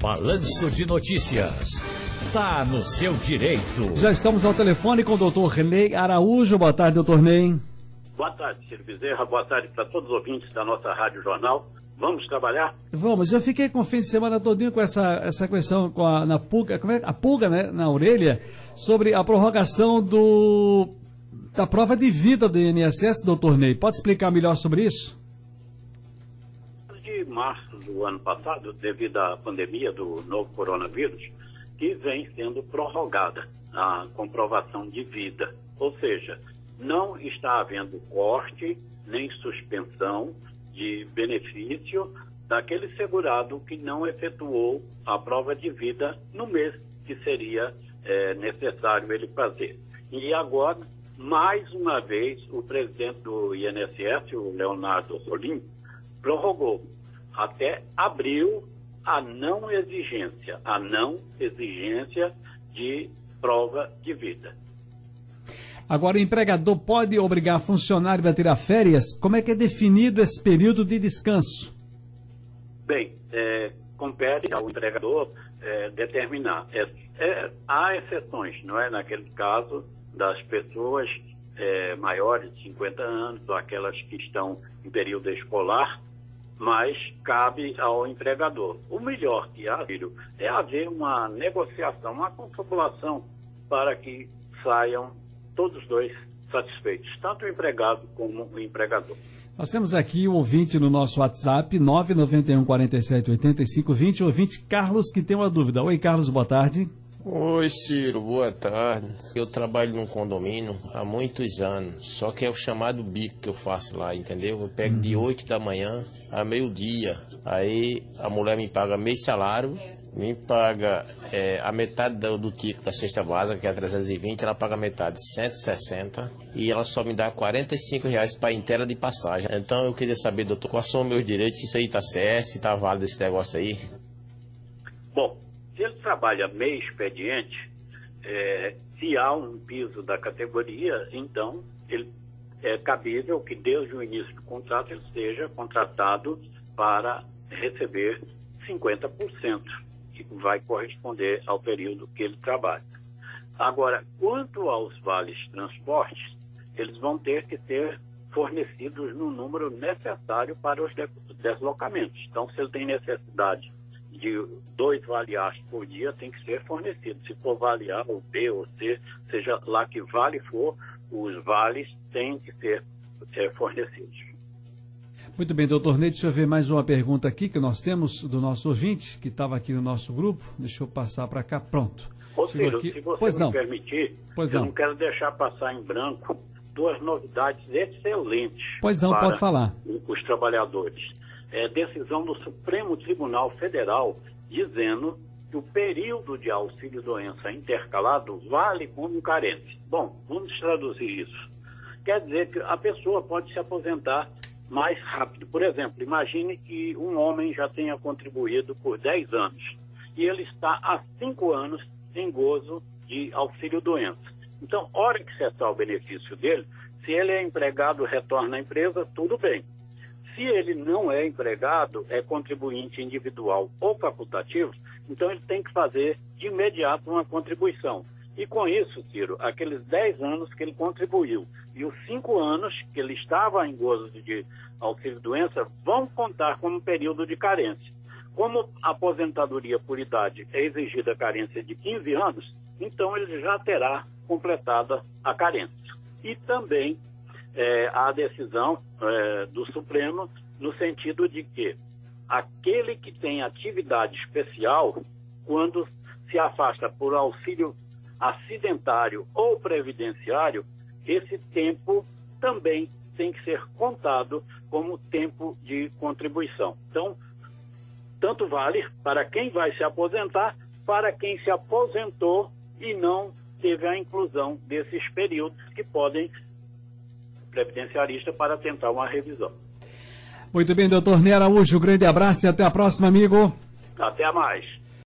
Balanço de Notícias. Tá no seu direito. Já estamos ao telefone com o doutor Ney Araújo. Boa tarde, doutor Ney. Boa tarde, Ciro Bezerra. Boa tarde para todos os ouvintes da nossa Rádio Jornal. Vamos trabalhar? Vamos. Eu fiquei com o fim de semana todinho com essa, essa questão com a, na pulga, como é? a pulga né, na orelha sobre a prorrogação do, da prova de vida do INSS, doutor Ney. Pode explicar melhor sobre isso? Março do ano passado, devido à pandemia do novo coronavírus, que vem sendo prorrogada a comprovação de vida. Ou seja, não está havendo corte nem suspensão de benefício daquele segurado que não efetuou a prova de vida no mês que seria é, necessário ele fazer. E agora, mais uma vez, o presidente do INSS, o Leonardo Rolim, prorrogou até abril a não exigência, a não exigência de prova de vida. Agora, o empregador pode obrigar funcionário a tirar férias? Como é que é definido esse período de descanso? Bem, é, compete ao empregador é, determinar. É, é, há exceções, não é? Naquele caso das pessoas é, maiores de 50 anos, ou aquelas que estão em período escolar, mas cabe ao empregador. O melhor que há, filho, é haver uma negociação, uma confabulação para que saiam todos dois satisfeitos, tanto o empregado como o empregador. Nós temos aqui um ouvinte no nosso WhatsApp, 991 47 85 20, o ouvinte Carlos, que tem uma dúvida. Oi, Carlos, boa tarde. Oi, Ciro, boa tarde. Eu trabalho num condomínio há muitos anos, só que é o chamado bico que eu faço lá, entendeu? Eu pego de 8 da manhã a meio-dia. Aí a mulher me paga meio salário, me paga é, a metade do, do ticket da cesta básica, que é 320, ela paga metade, 160, e ela só me dá 45 reais para inteira de passagem. Então eu queria saber, doutor, quais são os meus direitos, se isso aí tá certo, se tá válido esse negócio aí. Trabalha meio expediente, é, se há um piso da categoria, então ele é cabível que desde o início do contrato ele seja contratado para receber 50%, que vai corresponder ao período que ele trabalha. Agora, quanto aos vales transportes, eles vão ter que ser fornecidos no número necessário para os deslocamentos. Então, se ele tem necessidade de dois vale por dia tem que ser fornecido. Se for vale A ou B ou C, seja lá que vale for, os vales têm que ser, ser fornecidos. Muito bem, doutor Ney, deixa eu ver mais uma pergunta aqui que nós temos do nosso ouvinte, que estava aqui no nosso grupo. Deixa eu passar para cá, pronto. Ô, Ciro, aqui... se você pois me não. permitir, pois eu não. não quero deixar passar em branco duas novidades excelentes pois não, para pode falar. os trabalhadores é, decisão do Supremo Tribunal Federal dizendo que o período de auxílio-doença intercalado vale como carente. Bom, vamos traduzir isso. Quer dizer que a pessoa pode se aposentar mais rápido. Por exemplo, imagine que um homem já tenha contribuído por 10 anos e ele está há 5 anos em gozo de auxílio-doença. Então, hora que cessar o benefício dele, se ele é empregado, retorna à empresa, tudo bem. Se ele não é empregado, é contribuinte individual ou facultativo, então ele tem que fazer de imediato uma contribuição. E com isso, Ciro, aqueles 10 anos que ele contribuiu e os 5 anos que ele estava em gozo de auxílio-doença vão contar como período de carência. Como a aposentadoria por idade é exigida a carência de 15 anos, então ele já terá completada a carência. E também é, a decisão é, do Supremo no sentido de que aquele que tem atividade especial, quando se afasta por auxílio acidentário ou previdenciário, esse tempo também tem que ser contado como tempo de contribuição. Então, tanto vale para quem vai se aposentar, para quem se aposentou e não teve a inclusão desses períodos que podem previdenciarista para tentar uma revisão. Muito bem, doutor Ney Araújo, um grande abraço e até a próxima, amigo. Até mais.